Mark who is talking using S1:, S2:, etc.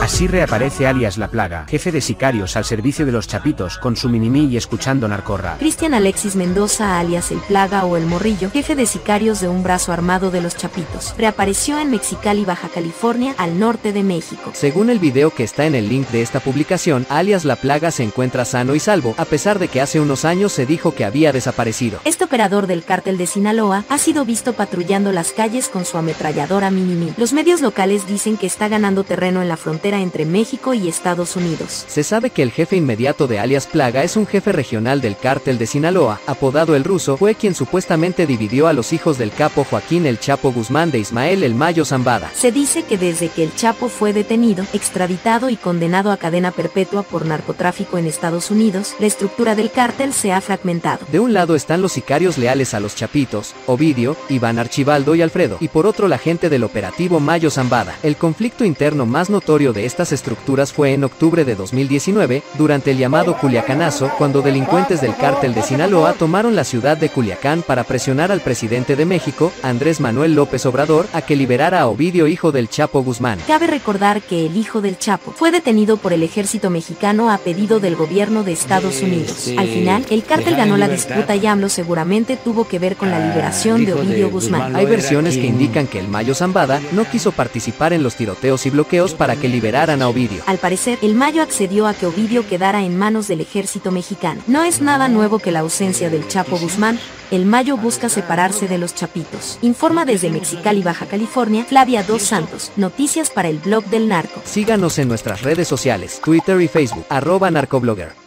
S1: Así reaparece alias La Plaga, jefe de sicarios al servicio de los chapitos con su minimi y escuchando Narcorra.
S2: Cristian Alexis Mendoza alias El Plaga o El Morrillo, jefe de sicarios de un brazo armado de los chapitos, reapareció en Mexicali, Baja California, al norte de México.
S3: Según el video que está en el link de esta publicación, alias La Plaga se encuentra sano y salvo, a pesar de que hace unos años se dijo que había desaparecido.
S2: Este operador del cártel de Sinaloa ha sido visto patrullando las calles con su ametralladora Minimi. Los medios locales dicen que está ganando terreno en la frontera entre México y Estados Unidos.
S3: Se sabe que el jefe inmediato de alias Plaga es un jefe regional del cártel de Sinaloa, apodado El Ruso, fue quien supuestamente dividió a los hijos del capo Joaquín El Chapo Guzmán de Ismael El Mayo Zambada.
S2: Se dice que desde que el Chapo fue detenido, extraditado y condenado a cadena perpetua por narcotráfico en Estados Unidos, la estructura del cártel se ha fragmentado.
S3: De un lado están los sicarios leales a los Chapitos, Ovidio, Iván Archibaldo y Alfredo, y por otro la gente del operativo Mayo Zambada. El conflicto interno más notorio de estas estructuras fue en octubre de 2019, durante el llamado Culiacanazo, cuando delincuentes del cártel de Sinaloa tomaron la ciudad de Culiacán para presionar al presidente de México, Andrés Manuel López Obrador, a que liberara a Ovidio hijo del Chapo Guzmán.
S2: Cabe recordar que el hijo del Chapo fue detenido por el ejército mexicano a pedido del gobierno de Estados Unidos. Al final, el cártel ganó la disputa y AMLO seguramente tuvo que ver con la liberación de Ovidio Guzmán.
S3: Hay versiones que indican que el Mayo Zambada no quiso participar en los tiroteos y bloqueos para que liberaran a Ovidio.
S2: Al parecer, el Mayo accedió a que Ovidio quedara en manos del ejército mexicano. No es nada nuevo que la ausencia del Chapo Guzmán, el Mayo busca separarse de los Chapitos. Informa desde Mexicali, Baja California, Flavia Dos Santos. Noticias para el blog del narco.
S3: Síganos en nuestras redes sociales, Twitter y Facebook, arroba narcoblogger.